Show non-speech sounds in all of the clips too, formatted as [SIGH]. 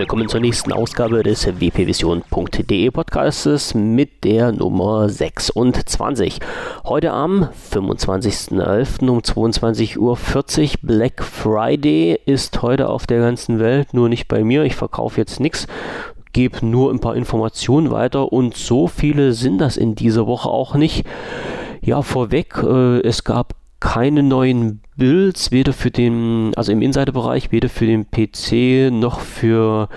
Willkommen zur nächsten Ausgabe des wpvision.de Podcasts mit der Nummer 26. Heute am 25.11. um 22.40 Uhr. Black Friday ist heute auf der ganzen Welt, nur nicht bei mir. Ich verkaufe jetzt nichts, gebe nur ein paar Informationen weiter und so viele sind das in dieser Woche auch nicht. Ja, vorweg, äh, es gab keine neuen Builds, weder für den, also im Insider-Bereich, weder für den PC noch für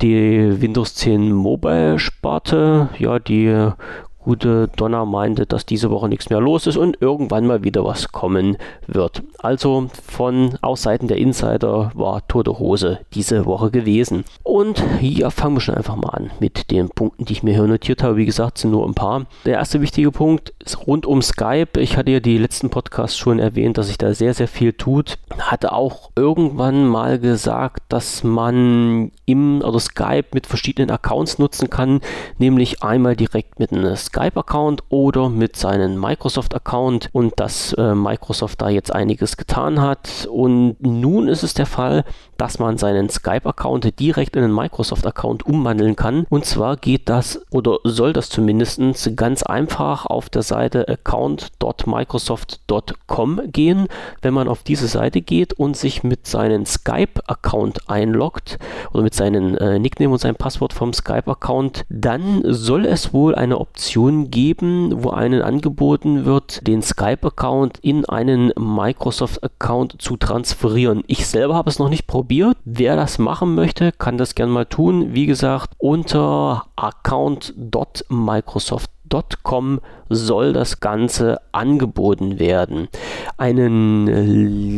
die Windows 10 Mobile-Sparte. Ja, die gute Donna meinte, dass diese Woche nichts mehr los ist und irgendwann mal wieder was kommen wird. Also von aus Seiten der Insider war tote Hose diese Woche gewesen. Und hier fangen wir schon einfach mal an mit den Punkten, die ich mir hier notiert habe. Wie gesagt, sind nur ein paar. Der erste wichtige Punkt ist rund um Skype. Ich hatte ja die letzten Podcasts schon erwähnt, dass sich da sehr, sehr viel tut. Hatte auch irgendwann mal gesagt, dass man im oder Skype mit verschiedenen Accounts nutzen kann, nämlich einmal direkt mit einem Skype Skype-Account oder mit seinem Microsoft-Account und dass äh, Microsoft da jetzt einiges getan hat. Und nun ist es der Fall, dass man seinen Skype-Account direkt in einen Microsoft-Account umwandeln kann. Und zwar geht das oder soll das zumindest ganz einfach auf der Seite account.microsoft.com gehen. Wenn man auf diese Seite geht und sich mit seinem Skype-Account einloggt oder mit seinem äh, Nickname und seinem Passwort vom Skype-Account, dann soll es wohl eine Option geben, wo einen angeboten wird, den Skype-Account in einen Microsoft-Account zu transferieren. Ich selber habe es noch nicht probiert probiert. Wer das machen möchte, kann das gerne mal tun. Wie gesagt, unter account.microsoft.com soll das Ganze angeboten werden. Einen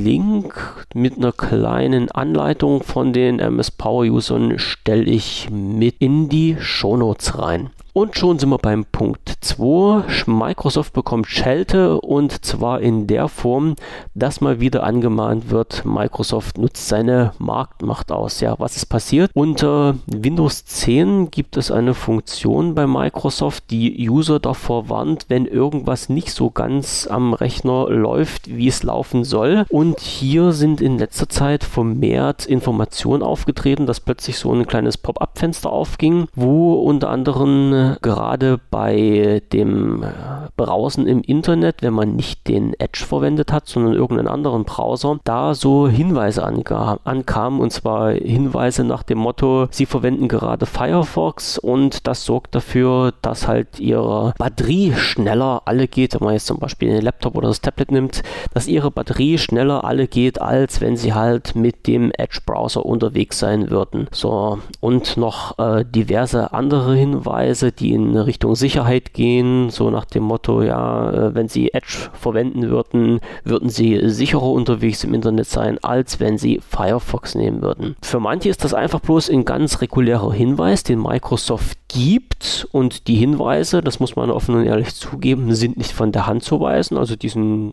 Link mit einer kleinen Anleitung von den MS Power Usern stelle ich mit in die Shownotes rein. Und schon sind wir beim Punkt 2. Microsoft bekommt Schelte und zwar in der Form, dass mal wieder angemahnt wird, Microsoft nutzt seine Marktmacht aus. Ja, was ist passiert? Unter Windows 10 gibt es eine Funktion bei Microsoft, die User davor warnt, wenn irgendwas nicht so ganz am Rechner läuft, wie es laufen soll. Und hier sind in letzter Zeit vermehrt Informationen aufgetreten, dass plötzlich so ein kleines Pop-up-Fenster aufging, wo unter anderem gerade bei dem äh, Browsen im Internet, wenn man nicht den Edge verwendet hat, sondern irgendeinen anderen Browser, da so Hinweise ankamen und zwar Hinweise nach dem Motto, sie verwenden gerade Firefox und das sorgt dafür, dass halt ihre Batterie schneller alle geht, wenn man jetzt zum Beispiel den Laptop oder das Tablet nimmt, dass ihre Batterie schneller alle geht, als wenn sie halt mit dem Edge-Browser unterwegs sein würden. So, und noch äh, diverse andere Hinweise, die in Richtung Sicherheit gehen, so nach dem Motto, ja, äh, wenn sie Edge verwenden würden, würden sie sicherer unterwegs im Internet sein, als wenn sie Firefox nehmen würden. Für manche ist das einfach bloß ein ganz regulärer Hinweis, den Microsoft gibt. Und die Hinweise, das muss man offen und ehrlich zugeben, sind nicht von der Hand zu weisen, also die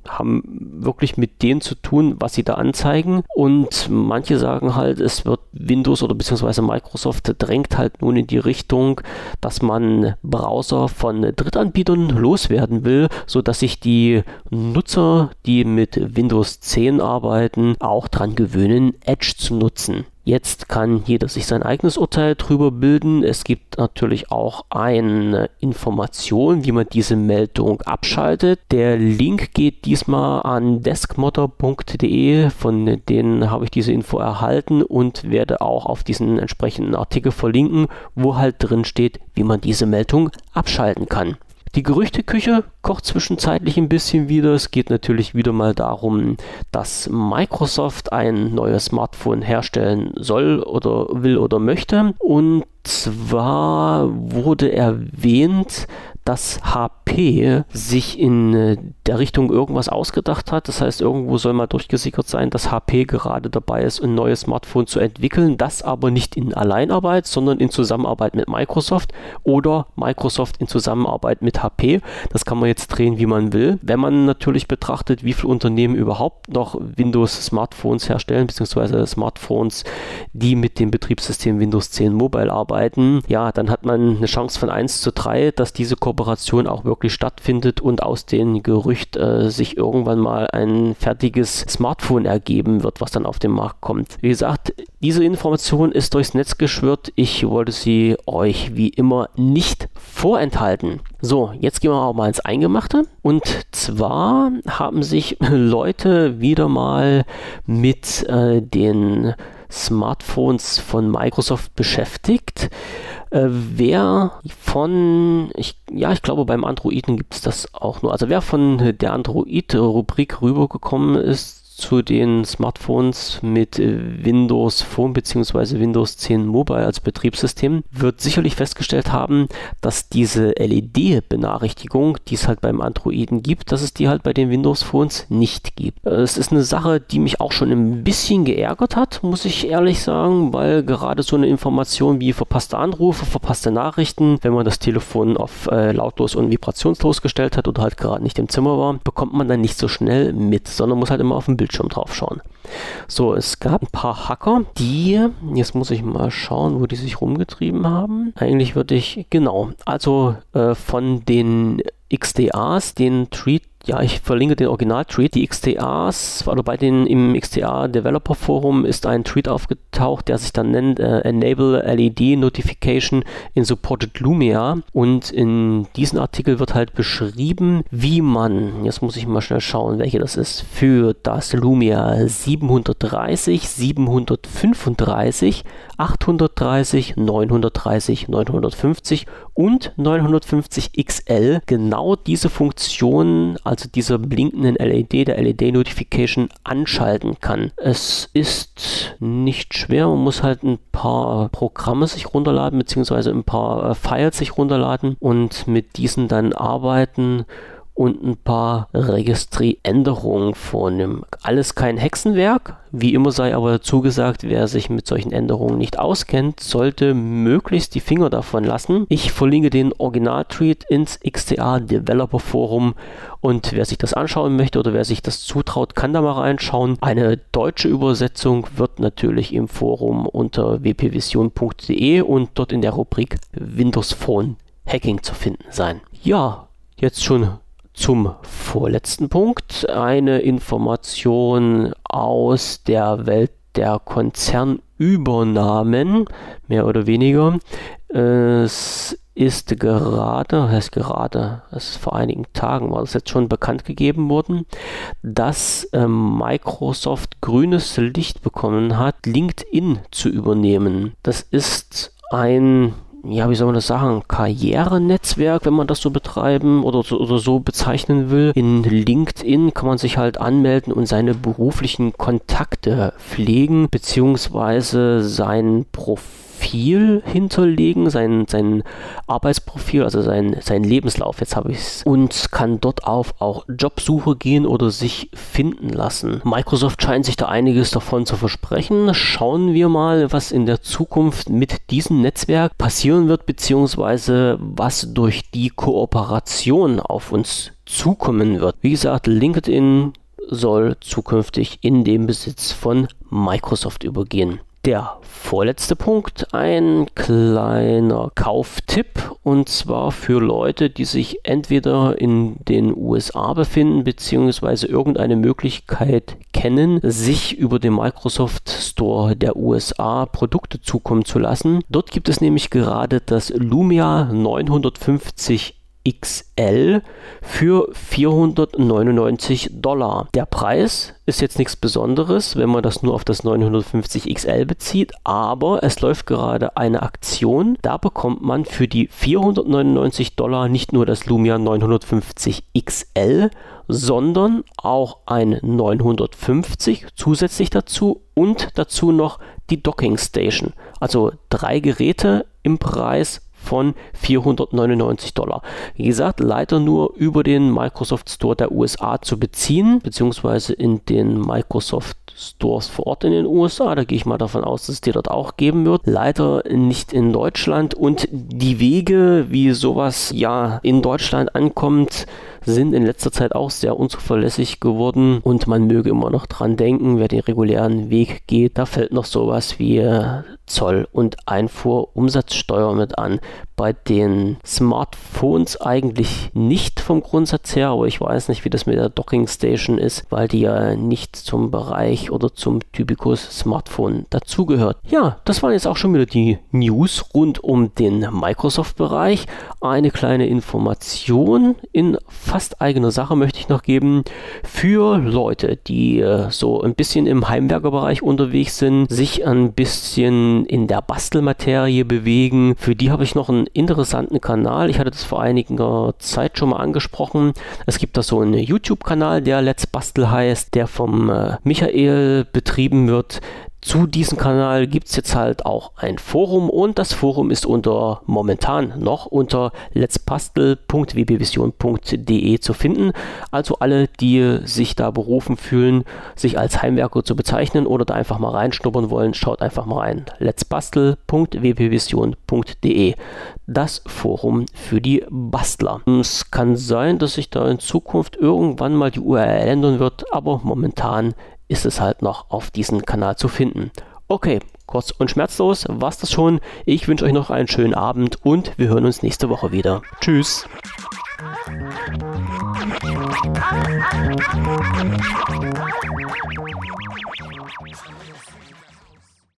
haben wirklich mit denen zu tun, was sie da anzeigen. Und manche sagen halt, es wird Windows oder beziehungsweise Microsoft drängt halt nun in die Richtung, dass man Browser von Drittanbietern loswerden will, sodass sich die Nutzer, die mit Windows 10 arbeiten, auch daran gewöhnen, Edge zu nutzen. Jetzt kann jeder sich sein eigenes Urteil drüber bilden. Es gibt natürlich auch eine Information, wie man diese Meldung abschaltet. Der Link geht diesmal an deskmodder.de, von denen habe ich diese Info erhalten und werde auch auf diesen entsprechenden Artikel verlinken, wo halt drin steht, wie man diese Meldung abschalten kann. Die Gerüchteküche kocht zwischenzeitlich ein bisschen wieder. Es geht natürlich wieder mal darum, dass Microsoft ein neues Smartphone herstellen soll oder will oder möchte. Und zwar wurde erwähnt, dass HP sich in äh, der Richtung irgendwas ausgedacht hat. Das heißt, irgendwo soll mal durchgesickert sein, dass HP gerade dabei ist, ein neues Smartphone zu entwickeln. Das aber nicht in Alleinarbeit, sondern in Zusammenarbeit mit Microsoft oder Microsoft in Zusammenarbeit mit HP. Das kann man jetzt drehen, wie man will. Wenn man natürlich betrachtet, wie viele Unternehmen überhaupt noch Windows-Smartphones herstellen, beziehungsweise Smartphones, die mit dem Betriebssystem Windows 10 Mobile arbeiten, ja, dann hat man eine Chance von 1 zu 3, dass diese Kooperation Kooperation auch wirklich stattfindet und aus dem Gerücht äh, sich irgendwann mal ein fertiges Smartphone ergeben wird, was dann auf den Markt kommt. Wie gesagt, diese Information ist durchs Netz geschwirrt. Ich wollte sie euch wie immer nicht vorenthalten. So, jetzt gehen wir auch mal ins Eingemachte. Und zwar haben sich [LAUGHS] Leute wieder mal mit äh, den Smartphones von Microsoft beschäftigt. Äh, wer von, ich, ja, ich glaube, beim Androiden gibt es das auch nur. Also wer von der Android-Rubrik rübergekommen ist zu den Smartphones mit Windows Phone bzw. Windows 10 Mobile als Betriebssystem, wird sicherlich festgestellt haben, dass diese LED-Benachrichtigung, die es halt beim Androiden gibt, dass es die halt bei den Windows Phones nicht gibt. Es ist eine Sache, die mich auch schon ein bisschen geärgert hat, muss ich ehrlich sagen, weil gerade so eine Information wie verpasste Anrufe, verpasste Nachrichten, wenn man das Telefon auf äh, lautlos und vibrationslos gestellt hat oder halt gerade nicht im Zimmer war, bekommt man dann nicht so schnell mit, sondern muss halt immer auf dem Bild Bildschirm drauf schauen. So, es gab ein paar Hacker, die, jetzt muss ich mal schauen, wo die sich rumgetrieben haben. Eigentlich würde ich, genau, also äh, von den XDAs, den Treat ja, ich verlinke den Original-Tweet. Die XTAs, also bei den im XTA Developer Forum ist ein Tweet aufgetaucht, der sich dann nennt äh, Enable LED Notification in Supported Lumia. Und in diesem Artikel wird halt beschrieben, wie man, jetzt muss ich mal schnell schauen, welche das ist, für das Lumia 730, 735, 830, 930, 950 und 950 XL genau diese Funktion, also dieser blinkenden LED, der LED-Notification, anschalten kann. Es ist nicht schwer, man muss halt ein paar Programme sich runterladen, beziehungsweise ein paar äh, Files sich runterladen und mit diesen dann arbeiten und ein paar Registrieränderungen vornehmen. Alles kein Hexenwerk. Wie immer sei aber zugesagt, wer sich mit solchen Änderungen nicht auskennt, sollte möglichst die Finger davon lassen. Ich verlinke den Original-Tweet ins XTA Developer Forum und wer sich das anschauen möchte oder wer sich das zutraut, kann da mal reinschauen. Eine deutsche Übersetzung wird natürlich im Forum unter wpvision.de und dort in der Rubrik Windows Phone Hacking zu finden sein. Ja, jetzt schon zum vorletzten Punkt eine Information aus der Welt der Konzernübernahmen, mehr oder weniger. Es ist gerade, heißt gerade, es ist vor einigen Tagen war das jetzt schon bekannt gegeben worden, dass äh, Microsoft grünes Licht bekommen hat, LinkedIn zu übernehmen. Das ist ein ja, wie soll man das sagen, Karrierenetzwerk, wenn man das so betreiben oder so, oder so bezeichnen will. In LinkedIn kann man sich halt anmelden und seine beruflichen Kontakte pflegen, beziehungsweise sein Profil Profil hinterlegen, sein, sein Arbeitsprofil, also sein, sein Lebenslauf, jetzt habe ich es, und kann dort auf auch Jobsuche gehen oder sich finden lassen. Microsoft scheint sich da einiges davon zu versprechen. Schauen wir mal, was in der Zukunft mit diesem Netzwerk passieren wird, beziehungsweise was durch die Kooperation auf uns zukommen wird. Wie gesagt, LinkedIn soll zukünftig in den Besitz von Microsoft übergehen. Der vorletzte Punkt, ein kleiner Kauftipp und zwar für Leute, die sich entweder in den USA befinden beziehungsweise irgendeine Möglichkeit kennen, sich über den Microsoft Store der USA Produkte zukommen zu lassen. Dort gibt es nämlich gerade das Lumia 950 XL für 499 Dollar. Der Preis ist jetzt nichts Besonderes, wenn man das nur auf das 950 XL bezieht, aber es läuft gerade eine Aktion. Da bekommt man für die 499 Dollar nicht nur das Lumia 950 XL, sondern auch ein 950 zusätzlich dazu und dazu noch die Docking Station. Also drei Geräte im Preis von 499 Dollar. Wie gesagt, leider nur über den Microsoft Store der USA zu beziehen, beziehungsweise in den Microsoft Stores vor Ort in den USA. Da gehe ich mal davon aus, dass es die dort auch geben wird. Leider nicht in Deutschland und die Wege, wie sowas ja in Deutschland ankommt, sind in letzter Zeit auch sehr unzuverlässig geworden und man möge immer noch dran denken, wer den regulären Weg geht, da fällt noch sowas wie Zoll und Einfuhrumsatzsteuer mit an. Bei den Smartphones eigentlich nicht vom Grundsatz her, aber ich weiß nicht, wie das mit der Docking Station ist, weil die ja nicht zum Bereich oder zum Typicus Smartphone dazugehört. Ja, das waren jetzt auch schon wieder die News rund um den Microsoft-Bereich. Eine kleine Information in fast eigener Sache möchte ich noch geben für Leute, die äh, so ein bisschen im Heimwerkerbereich unterwegs sind, sich ein bisschen in der Bastelmaterie bewegen. Für die habe ich noch einen interessanten Kanal. Ich hatte das vor einiger Zeit schon mal angesprochen. Es gibt da so einen YouTube-Kanal, der Let's Bastel heißt, der vom äh, Michael betrieben wird. Zu diesem Kanal gibt es jetzt halt auch ein Forum und das Forum ist unter momentan noch unter letspastel.wbvision.de zu finden. Also alle, die sich da berufen fühlen, sich als Heimwerker zu bezeichnen oder da einfach mal reinschnuppern wollen, schaut einfach mal rein. letspastel.wbvision.de Das Forum für die Bastler. Es kann sein, dass sich da in Zukunft irgendwann mal die URL ändern wird, aber momentan ist es halt noch auf diesem Kanal zu finden. Okay, kurz und schmerzlos war's das schon. Ich wünsche euch noch einen schönen Abend und wir hören uns nächste Woche wieder. Tschüss.